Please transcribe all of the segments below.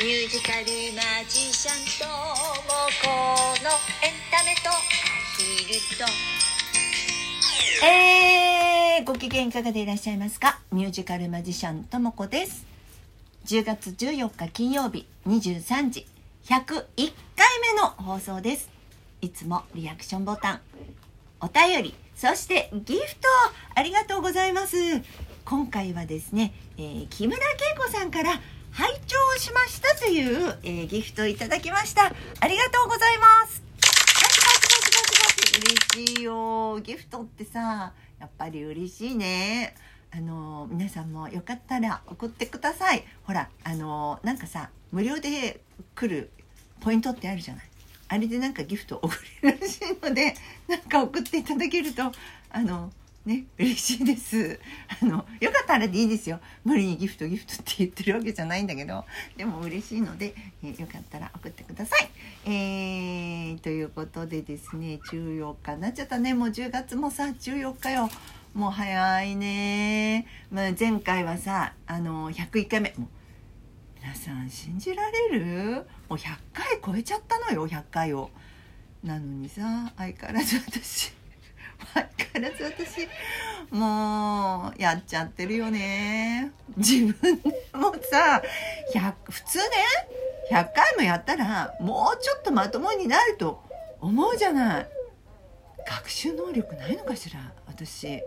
ミュージカルマジシャンともこのエンタメと。アヒルとえー、ご機嫌いかがでいらっしゃいますか？ミュージカルマジシャンともこです。10月14日金曜日23時101回目の放送です。いつもリアクションボタンお便りそしてギフトありがとうございます。今回はですね、えー木村恵子さんから拝聴しましたという、えーギフトをいただきました。ありがとうございます。パチパチパチパチパチ。嬉しいよギフトってさやっぱり嬉しいね。あの皆さんもよかったら送ってください。ほらあのなんかさ無料で来るポイントってあるじゃない。あれでなんかギフト送れるらしいのでなんか送っていただけるとあのね嬉しいです。あのよかったらでいいですよ。無理にギフトギフトって言ってるわけじゃないんだけど。でも嬉しいので、えーよかったら送ってください。えー、ということでですね14日にな。っちゃったねもう10月もさ14日よ。もう早いね、まあ、前回はさあの101回目。もう皆さん信じられる？もう100回超えちゃったのよ100回を。なのにさ相変わらず私相 変わらず私もうやっちゃってるよね。自分でもさ100普通ね100回もやったらもうちょっとまともになると思うじゃない。学習能力ないのかしら私。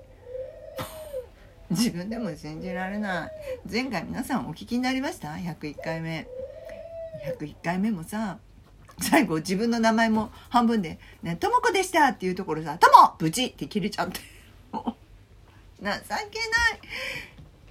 自分でも信じられない。前回皆さんお聞きになりました？101回目101回目もさ最後自分の名前も半分で「ねともこでした」っていうところさ「とも無事!」って切れちゃって。もう情けない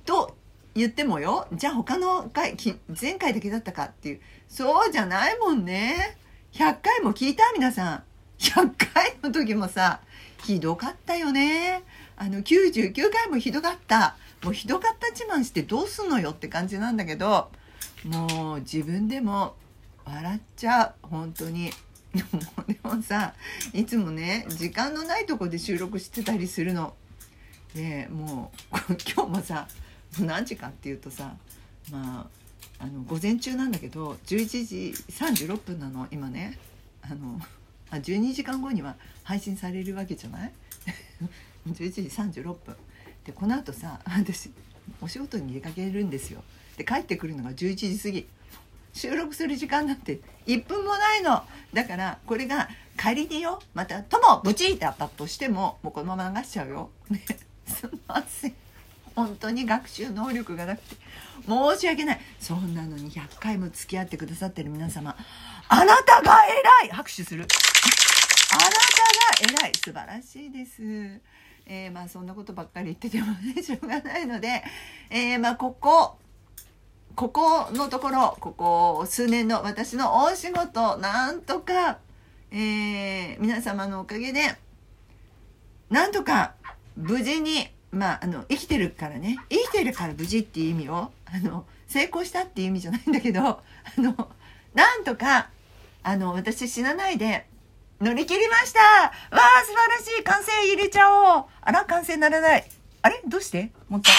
と言ってもよ。じゃあ他の回前回だけだったかっていう。そうじゃないもんね。100回も聞いた皆さん。100回の時もさひどかったよね。あの99回もひどかった。もうひどかった自慢してどうすんのよって感じなんだけど。もう自分でも笑っちゃう本当に。でもさいつもね時間のないとこで収録してたりするの。でもう今日もさ何時かっていうとさまああの午前中なんだけど11時36分なの今ね。あのあ12時間後には配信されるわけじゃない？11時36分。でこのあとさ私お仕事に出かけるんですよ。で帰ってくるのが11時過ぎ。収録する時間なんて1分もないの。だからこれが仮によまた「ともブチーってアップしてももうこのまま流しちゃうよ、ね、すみません。本当に学習能力がなくて。申し訳ない。そんなのに100回も付き合ってくださってる皆様。あなたが偉い。拍手する。あなたが偉い。素晴らしいです。えーまあそんなことばっかり言っててもねしょうがないので、えーまあここここのところここ数年の私の大仕事なんとか、えー皆様のおかげでなんとか無事にまああの生きてるからね。生きてるから無事っていう意味をあの成功したっていう意味じゃないんだけどあのなんとかあの私死なないで乗り切りました。わあ素晴らしい。完成入れちゃおうあら完成ならない。あれ？どうして？もう一回。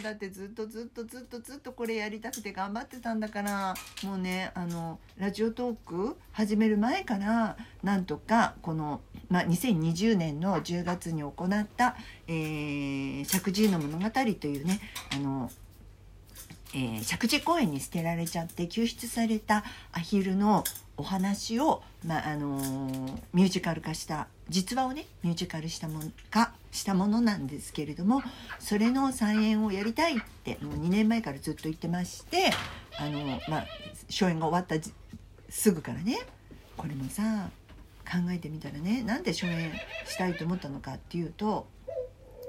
だってずっとずっとずっとずっとこれやりたくて頑張ってたんだからもうねあのラジオトーク始める前からなんとかこの、まあ、2020年の10月に行った「えー、石神井の物語」というねあのえー、石神公園に捨てられちゃって救出されたアヒルのお話を、まああのーミュージカル化した実話をねミュージカルしたも化したものなんですけれどもそれの再演をやりたいってもう2年前からずっと言ってましてあの、まあ、初演が終わったすぐからねこれもさ考えてみたらねなんで初演したいと思ったのかっていうと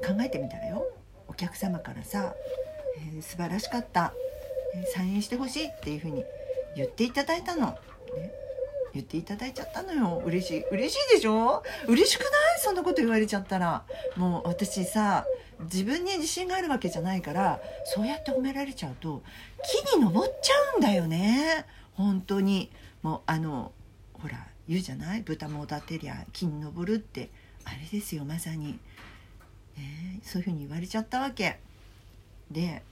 考えてみたらよ。お客様からさえー素晴らしかった、えーサインしてほしいっていうふうに言っていただいたの、ね、言っていただいちゃったのよ。嬉しい。嬉しいでしょ？嬉しくない？そんなこと言われちゃったら。もう私さ自分に自信があるわけじゃないからそうやって褒められちゃうと木に登っちゃうんだよね。本当に。もうあのほら言うじゃない？豚も立てりゃ木に登るって。あれですよまさに、ね。そういうふうに言われちゃったわけ。で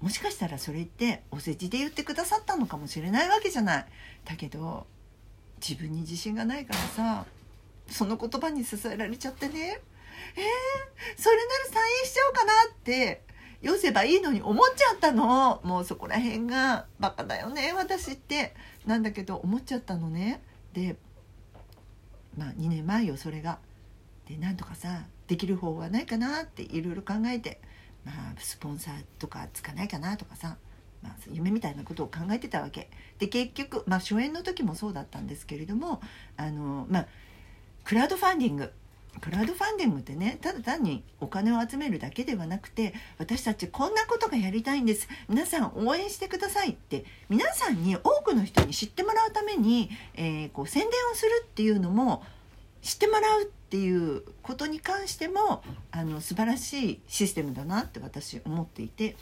もしかしたらそれってお世辞で言ってくださったのかもしれないわけじゃない。だけど自分に自信がないからさその言葉に支えられちゃってね。えー、それならサインしちゃおうかなって寄せばいいのに思っちゃったの。もうそこら辺がバカだよね私って。なんだけど思っちゃったのね。でまあ2年前よそれが。でなんとかさできる方法はないかなっていろいろ考えて。まあスポンサーとかつかないかなとかさ、まあ、夢みたいなことを考えてたわけ。で結局、まあ、初演の時もそうだったんですけれどもあのまあクラウドファンディング。クラウドファンディングってねただ単にお金を集めるだけではなくて私たちこんなことがやりたいんです。皆さん応援してくださいって皆さんに多くの人に知ってもらうために、えー、こう宣伝をするっていうのも知ってもらうっていうことに関してもあの素晴らしいシステムだなって私思っていて。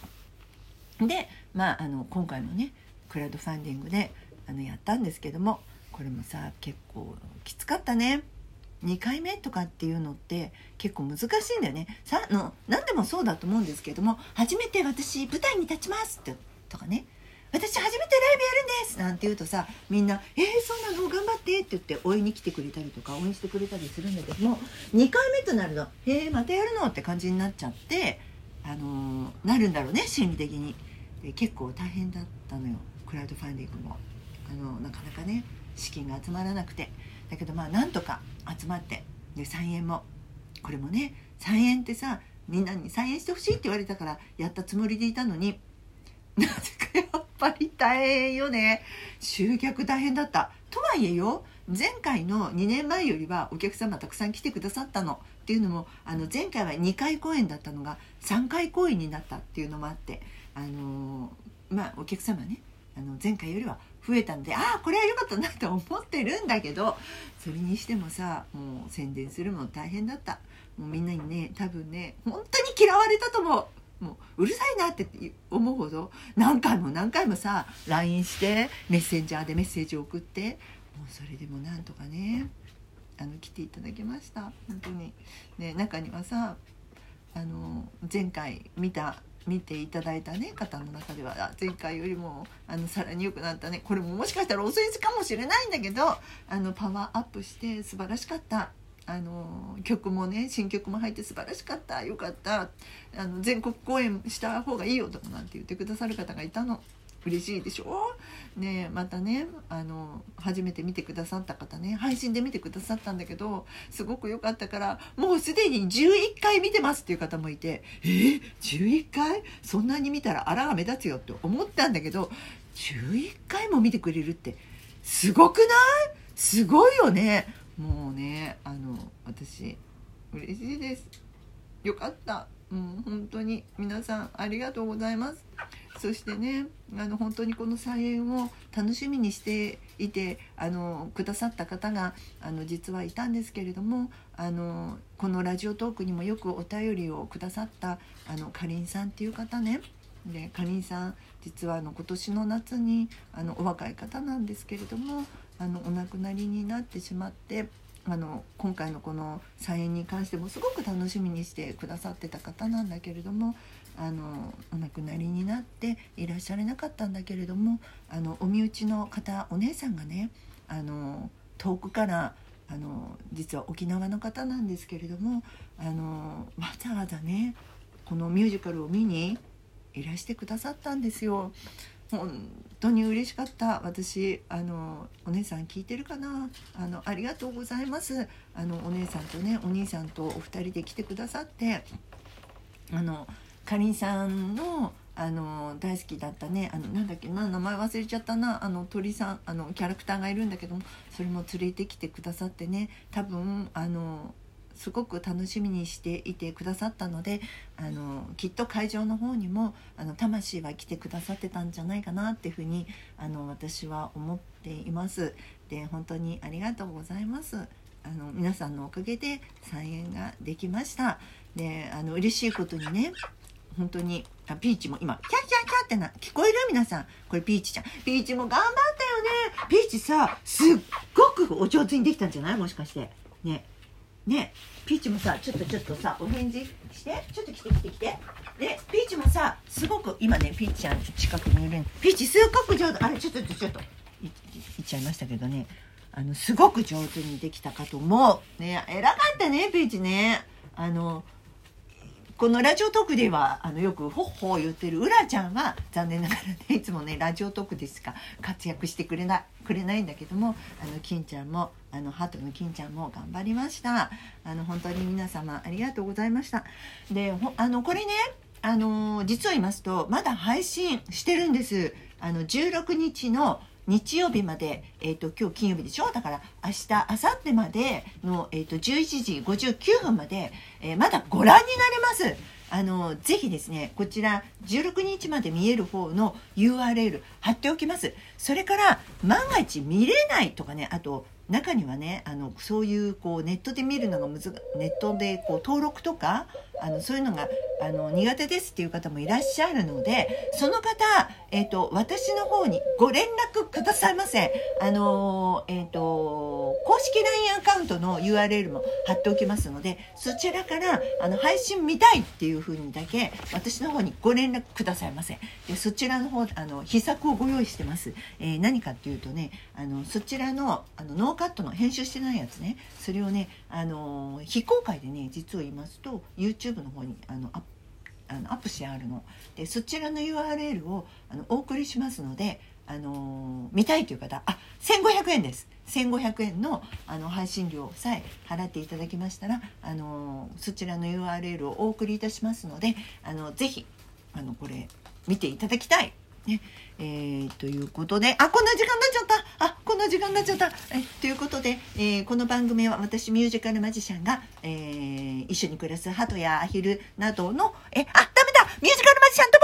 で、まあ、あの今回もねクラウドファンディングであのやったんですけどもこれもさ結構きつかったね。2回目とかっていうのって結構難しいんだよね。さの何でもそうだと思うんですけども「初めて私舞台に立ちます」ってとかね。私初めてライブやるんです。なんて言うとさみんな「えー、そうなの頑張って」って言って応援に来てくれたりとか応援してくれたりするんだけども2回目となると「えー、またやるの?」って感じになっちゃってあのー、なるんだろうね心理的に。で結構大変だったのよ。クラウドファンディングも。あのなかなかね資金が集まらなくて。だけどまあなんとか集まって。で3円も。これもね3円ってさみんなに3円してほしいって言われたからやったつもりでいたのに。なぜかやっぱり大変よね。集客大変だった。とはいえよ前回の2年前よりはお客様たくさん来てくださったの。っていうのもあの前回は2回公演だったのが3回公演になったっていうのもあってあのまあお客様ねあの前回よりは増えたんでああこれは良かったなと思ってるんだけどそれにしてもさもう宣伝するも大変だった。もうみんなにね多分ね本当に嫌われたと思う。もううるさいなって思うほど何回も何回もさ LINE してメッセンジャーでメッセージを送ってもうそれでもなんとかねあの来ていただきました。本当に。ね中にはさあの前回見た見ていただいた、ね、方の中では前回よりもあのさらに良くなったね。これももしかしたら遅いかもしれないんだけどあのパワーアップして素晴らしかった。あの曲もね新曲も入って素晴らしかったよかったあの全国公演した方がいいよとかなんて言ってくださる方がいたの。嬉しいでしょ？ねまたねあの初めて見てくださった方ね配信で見てくださったんだけどすごく良かったからもうすでに11回見てますっていう方もいてえ？ー、11回？そんなに見たらあらが目立つよって思ったんだけど11回も見てくれるってすごくない？すごいよね。もうねあの私嬉しいです。よかった。うん本当に皆さんありがとうございます。そしてねあの本当にこの菜園を楽しみにしていてあのくださった方があの実はいたんですけれどもあのこのラジオトークにもよくお便りをくださったあのかりんさんっていう方ね。でかりんさん実はあの今年の夏にあのお若い方なんですけれどもあのお亡くなりになってしまってあの今回のこの菜園に関してもすごく楽しみにしてくださってた方なんだけれどもあのお亡くなりになっていらっしゃれなかったんだけれどもあのお身内の方お姉さんがねあの遠くからあの実は沖縄の方なんですけれどもあのわざわざねこのミュージカルを見にいらしてくださったんですよ。本当に嬉しかった。私あのお姉さん聞いてるかな？あのありがとうございます。あのお姉さんとねお兄さんとお二人で来てくださって。あのかりんさんのあの大好きだったね。あのなんだっけな？名前忘れちゃったな。あの鳥さんあのキャラクターがいるんだけどもそれも連れてきてくださってね。多分あのすごく楽しみにしていてくださったのであのきっと会場の方にもあの魂は来てくださってたんじゃないかなっていうふうにあの私は思っています。で本当にありがとうございます。あの皆さんのおかげで再演ができました。であの嬉しいことにね本当にあピーチも今キャキャキャってな聞こえる？皆さん。これピーチちゃん。ピーチも頑張ったよね。ピーチさすっごくお上手にできたんじゃない？もしかして。ね。ねピーチもさちょっとちょっとさお返事してちょっと来て来て来て。でピーチもさすごく今ねピーチちゃん近くにいるピーチすごく上手。あれちょっとちょっといいいっちゃいましたけどね。あのすごく上手にできたかと思う。ね偉かったねピーチね。あのこのラジオトークではあのよくほっほー言ってるうらちゃんは残念ながらねいつもねラジオトークでしか活躍してくれなくれないんだけどもあの金ちゃんもあのハートの金ちゃんも頑張りました。あの本当に皆様ありがとうございました。であのこれねあの実を言いますとまだ配信してるんです。あの16日の日曜日まで、えーと、今日金曜日でしょ？だから明日明後日までの、えーと、11時59分まで、えー、まだご覧になれます。あのぜひですねこちら16日まで見える方の URL 貼っておきます。それから万が一見れないとかねあと中にはねあのそういうこうネットで見るのがむずネットでこう登録とかあのそういうのがあの苦手ですっていう方もいらっしゃるのでその方、えーと、私の方にご連絡くださいませ。あのえーと、公式 LINE アカウントの URL も貼っておきますのでそちらからあの配信見たいっていうふうにだけ私の方にご連絡くださいませ。でそちらの方あの秘策をご用意してます。えー、何かっていうとねあのそちらのあのノーカットの編集してないやつねそれをねあの非公開でね実を言いますと YouTube の方にあのアップあのアップしてあるのでそちらの URL をあのお送りしますので、あの見たいという方あ1500円です1500円のあの配信料さえ払っていただきましたら、あのそちらの URL をお送りいたしますのであのぜひあのこれ見ていただきたい。ねえー、ということであこんな時間になっちゃった。あこんな時間になっちゃった。えということで、えー、この番組は私ミュージカルマジシャンが、えー、一緒に暮らす鳩やアヒルなどのえあダメだ！ミュージカルマジシャンとも